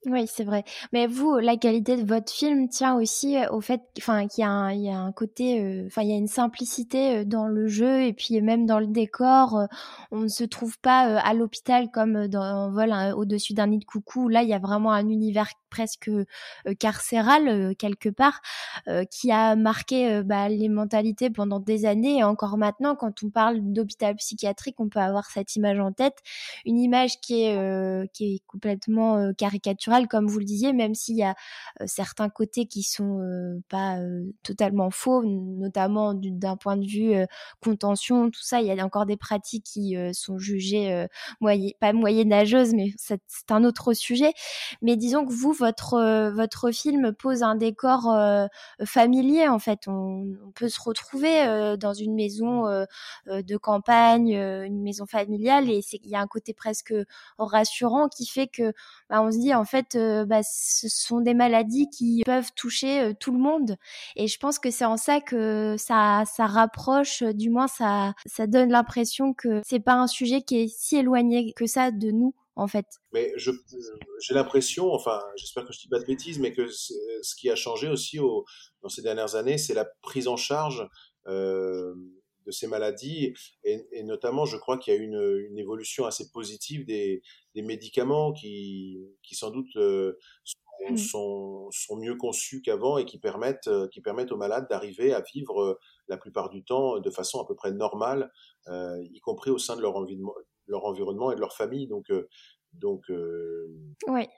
Oui, c'est vrai. Mais vous, la qualité de votre film tient aussi euh, au fait, qu'il y y a un côté, enfin, il y a une simplicité dans le jeu et puis même dans le décor. On ne se trouve pas à l'hôpital comme dans un vol au-dessus d'un nid de coucou. Là, il y a vraiment un univers presque carcéral quelque part qui a marqué bah, les mentalités pendant des années et encore maintenant, quand on parle d'hôpital psychiatrique, on peut avoir cette image en tête, une image qui est qui est complètement caricaturale caricatural, comme vous le disiez, même s'il y a certains côtés qui sont pas totalement faux, notamment d'un point de vue contention, tout ça. Il y a encore des pratiques qui sont jugées moyen, pas moyenâgeuses, mais c'est un autre sujet. Mais disons que vous, votre votre film pose un décor familier en fait. On, on peut se retrouver dans une maison de campagne, une maison familiale, et il y a un côté presque rassurant qui fait que bah, on se dit en fait, bah, ce sont des maladies qui peuvent toucher tout le monde. Et je pense que c'est en ça que ça, ça rapproche, du moins ça, ça donne l'impression que c'est pas un sujet qui est si éloigné que ça de nous en fait. Mais j'ai l'impression, enfin, j'espère que je dis pas de bêtises, mais que ce qui a changé aussi au, dans ces dernières années, c'est la prise en charge euh, de ces maladies, et, et, notamment, je crois qu'il y a une, une évolution assez positive des, des médicaments qui, qui sans doute euh, sont, mmh. sont, sont, mieux conçus qu'avant et qui permettent, euh, qui permettent aux malades d'arriver à vivre la plupart du temps de façon à peu près normale, y compris au sein de leur environnement, leur environnement et de leur famille. Donc, donc ouais.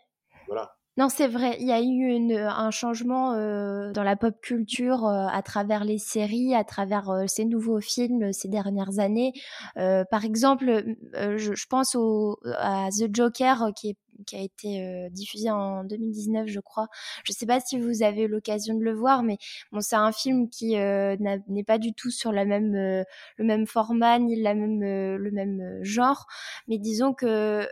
voilà. Non, c'est vrai. Il y a eu une, un changement euh, dans la pop culture euh, à travers les séries, à travers euh, ces nouveaux films ces dernières années. par exemple, je, je, pense au, à The Joker qui est qui a été euh, diffusé en 2019, je crois. Je sais pas si vous avez l'occasion de le voir, mais bon, c'est un film qui euh, n'est pas du tout sur la même, euh, le même format ni la même, le même genre. Mais disons que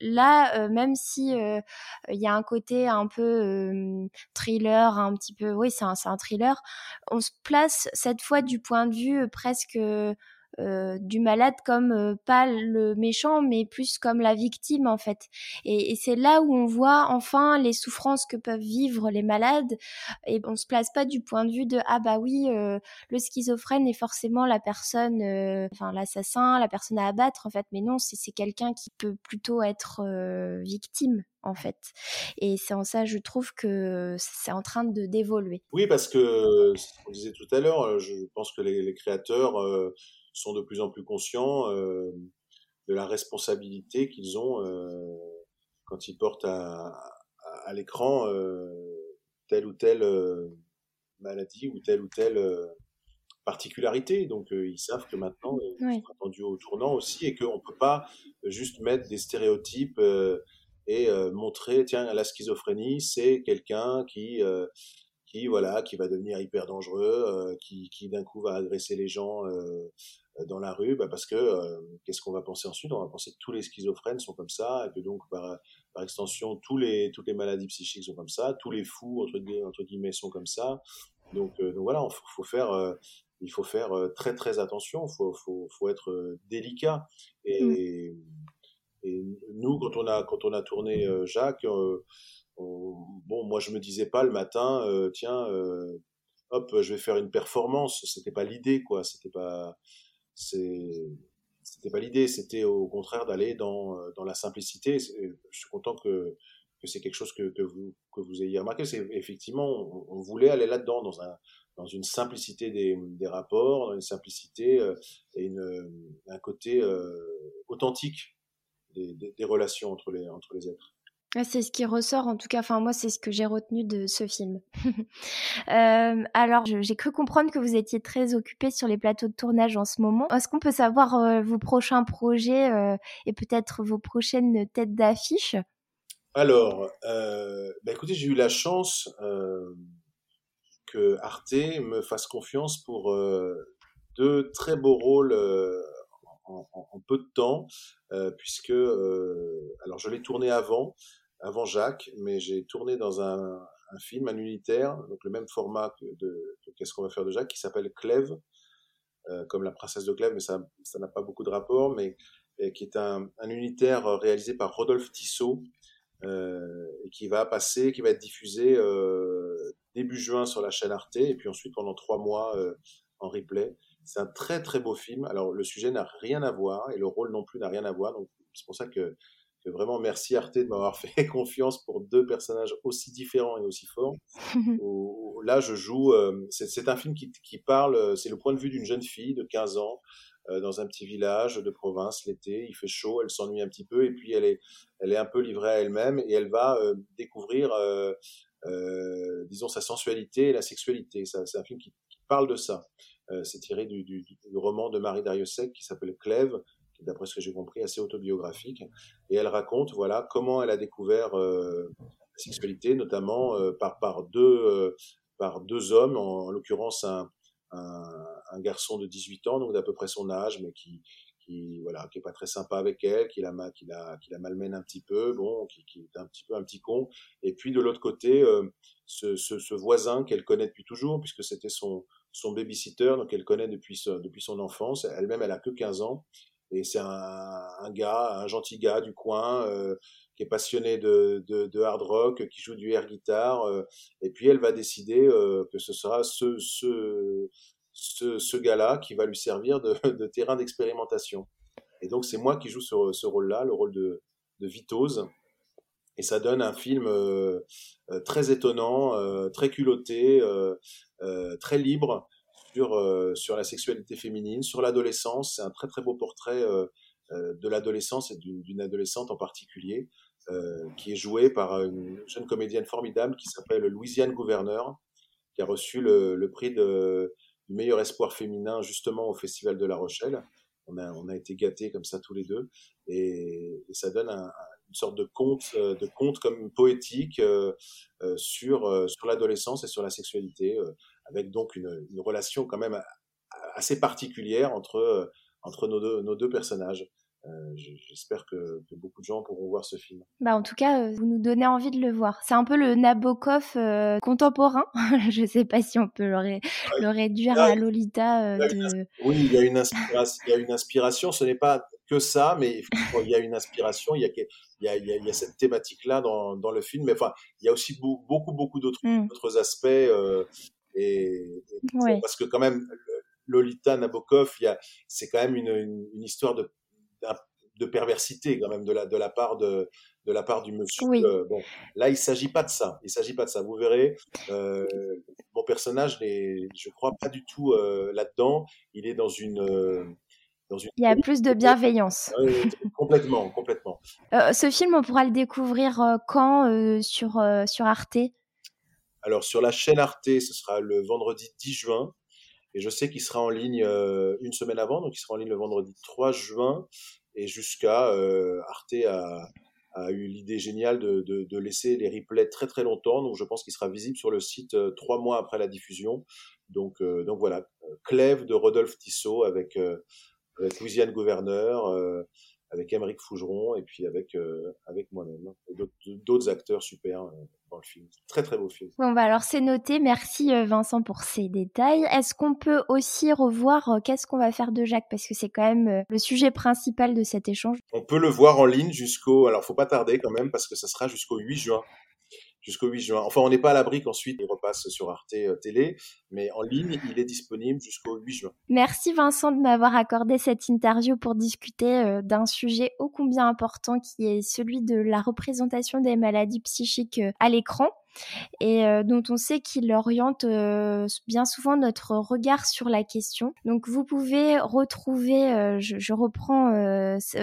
là, même si il y a un côté un peu thriller, un petit peu, oui, c'est un, un thriller, on se place cette fois du point de vue presque euh, du malade comme euh, pas le méchant, mais plus comme la victime en fait. Et, et c'est là où on voit enfin les souffrances que peuvent vivre les malades. Et on se place pas du point de vue de ah bah oui, euh, le schizophrène est forcément la personne, enfin l'assassin, la personne à abattre en fait. Mais non, c'est quelqu'un qui peut plutôt être victime en fait. Et c'est en ça, je trouve que c'est en train de d'évoluer. Oui, parce que, ce qu'on disait tout à l'heure, je pense que les, les créateurs euh, sont de plus en plus conscients euh, de la responsabilité qu'ils ont euh, quand ils portent à, à, à l'écran euh, telle ou telle maladie ou telle ou telle particularité. Donc ils savent que maintenant ils oui. sont attendus au tournant aussi et qu'on ne peut pas juste mettre des stéréotypes et montrer tiens la schizophrénie c'est quelqu'un qui qui voilà qui va devenir hyper dangereux, euh, qui, qui d'un coup va agresser les gens euh, dans la rue, bah parce que euh, qu'est-ce qu'on va penser ensuite? On va penser que tous les schizophrènes sont comme ça, et que donc par, par extension tous les toutes les maladies psychiques sont comme ça, tous les fous entre, entre guillemets sont comme ça. Donc, donc voilà, il faut, faut, faire il faut faire très très attention, il faut, faut, faut être délicat. Et, mmh. et nous, quand on a quand on a tourné Jacques bon, moi je me disais pas le matin, euh, tiens, euh, hop, je vais faire une performance. C'était pas l'idée, quoi. C'était pas, c'était pas l'idée. C'était au contraire d'aller dans, euh, dans la simplicité. Je suis content que, que c'est quelque chose que, que, vous, que vous ayez remarqué. C'est effectivement, on, on, voulait aller là-dedans, dans un, dans une simplicité des, des rapports, dans une simplicité euh, et une, un côté euh, authentique des, des, des relations entre les, entre les êtres. C'est ce qui ressort, en tout cas, enfin moi c'est ce que j'ai retenu de ce film. euh, alors j'ai cru comprendre que vous étiez très occupé sur les plateaux de tournage en ce moment. Est-ce qu'on peut savoir euh, vos prochains projets euh, et peut-être vos prochaines têtes d'affiche? Alors, bah écoutez, j'ai eu la chance que Arte me fasse confiance pour deux très beaux rôles en, peu de temps, puisque alors je l'ai tourné avant avant Jacques, mais j'ai tourné dans un, film, un unitaire, donc le même format que de, Qu'est-ce qu'on va faire de Jacques, qui s'appelle Clèves, euh, comme la princesse de Clèves, mais ça ça n'a pas beaucoup de rapport, mais qui est un, un, unitaire réalisé par Rodolphe Tissot, euh, et qui va passer, qui va être diffusé euh, début juin sur la chaîne Arte, et puis ensuite pendant trois mois en replay. C'est un très très beau film. Alors le sujet n'a rien à voir, et le rôle non plus n'a rien à voir, donc c'est pour ça que que vraiment merci Arte de m'avoir fait confiance pour deux personnages aussi différents et aussi forts. Où, là, je joue. Euh, c'est un film qui, qui parle. C'est le point de vue d'une jeune fille de 15 ans dans un petit village de province l'été. Il fait chaud, elle s'ennuie un petit peu et puis elle est, elle est un peu livrée à elle-même et elle va découvrir, disons, sa sensualité et la sexualité. C'est un film qui, parle de ça. C'est tiré du, du, du, roman de Marie Dariussec qui s'appelle Clèves, d'après ce que j'ai compris assez autobiographique. Et elle raconte, voilà, comment elle a découvert la sexualité, notamment par, par deux par deux hommes, en, l'occurrence un, garçon de 18 ans, donc d'à peu près son âge, mais qui, qui voilà, qui est pas très sympa avec elle, qui la, qui la, qui la malmène un petit peu, bon, qui, est un petit peu un petit con. Et puis de l'autre côté, euh, ce, ce, ce, voisin qu'elle connaît depuis toujours, puisque c'était son, son babysitter, donc elle connaît depuis, depuis son enfance. Elle-même, elle a que 15 ans. Et c'est un, un, gars, un gentil gars du coin, euh, qui est passionné de, de, de, hard rock, qui joue du air guitare, euh, et puis elle va décider euh, que ce sera ce, ce, ce, ce gars-là qui va lui servir de, de terrain d'expérimentation. Et donc c'est moi qui joue ce, ce rôle-là, le rôle de, de Vitose, et ça donne un film très étonnant, très culotté, très libre sur, sur la sexualité féminine, sur l'adolescence. C'est un très très beau portrait de l'adolescence et d'une adolescente en particulier. Euh, qui est jouée par une jeune comédienne formidable qui s'appelle Louisiane Gouverneur, qui a reçu le, prix de, du meilleur espoir féminin justement au Festival de La Rochelle. On a, été gâtés comme ça tous les deux, et, ça donne une sorte de conte, euh, comme poétique euh, sur l'adolescence et sur la sexualité, avec donc une, une, relation quand même assez particulière entre entre nos deux, nos deux personnages. Euh, j'espère que, que, beaucoup de gens pourront voir ce film. Bah en tout cas, euh, vous nous donnez envie de le voir. C'est un peu le Nabokov euh, contemporain. je ne sais pas si on peut le, le réduire à Lolita. De... Oui, il y, a une inspiration, il y a une inspiration. Ce n'est pas que ça, mais il y a une inspiration. Il y a, il y a, il y a cette thématique-là dans, dans, le film. Mais enfin, il y a aussi beaucoup, beaucoup d'autres mmh. aspects. Et, parce que quand même, Lolita Nabokov, c'est quand même une, une, une histoire de de perversité quand même de la, de la part de, de la part du monsieur. Euh, bon, là, il s'agit pas de ça. Il s'agit pas de ça. Vous verrez, euh, mon personnage n'est, je crois, pas du tout euh, là-dedans. Il est dans une, dans une. Il y a plus de bienveillance. complètement, complètement. ce film, on pourra le découvrir quand sur sur Arte? Alors sur la chaîne Arte, ce sera le vendredi 10 juin. Et je sais qu'il sera en ligne une semaine avant, donc il sera en ligne le vendredi 3 juin et jusqu'à euh, Arte a, eu l'idée géniale de, laisser les replays très très longtemps. Donc je pense qu'il sera visible sur le site euh, trois mois après la diffusion. Donc, euh, donc voilà, Clève de Rodolphe Tissot avec, avec Louisiane Gouverneur, avec Émeric Fougeron et puis avec, avec moi-même. D'autres acteurs super dans le film. Très très beau film. Bon bah alors c'est noté. Merci Vincent pour ces détails. Est-ce qu'on peut aussi revoir qu'est-ce qu'on va faire de Jacques? Parce que c'est quand même le sujet principal de cet échange. On peut le voir en ligne jusqu'au alors faut pas tarder quand même parce que ça sera jusqu'au 8 juin jusqu'au 8 juin. Enfin, on n'est pas à l'abri qu'ensuite il repasse sur Arte euh, Télé, mais en ligne, il est disponible jusqu'au 8 juin. Merci Vincent de m'avoir accordé cette interview pour discuter euh, d'un sujet ô combien important qui est celui de la représentation des maladies psychiques euh, à l'écran et euh, dont on sait qu'il oriente euh, bien souvent notre regard sur la question. Donc vous pouvez retrouver, euh, je, reprends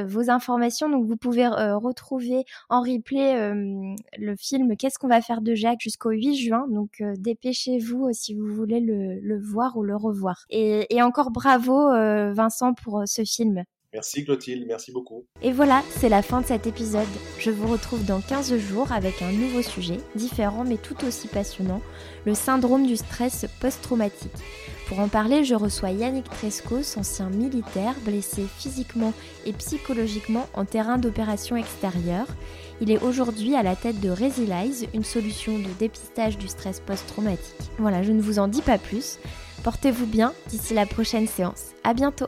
vos informations, donc vous pouvez retrouver en replay le film Qu'est-ce qu'on va faire de Jacques jusqu'au 8 juin. Donc dépêchez-vous si vous voulez le, le, voir ou le revoir. Et encore bravo Vincent pour ce film. Merci Clotilde, merci beaucoup. Et voilà, c'est la fin de cet épisode. Je vous retrouve dans 15 jours avec un nouveau sujet, différent mais tout aussi passionnant, le syndrome du stress post-traumatique. Pour en parler, je reçois Yannick Trescos, ancien militaire blessé physiquement et psychologiquement en terrain d'opération extérieure. Il est aujourd'hui à la tête de Resilize, une solution de dépistage du stress post-traumatique. Voilà, je ne vous en dis pas plus. Portez-vous bien d'ici la prochaine séance. À bientôt!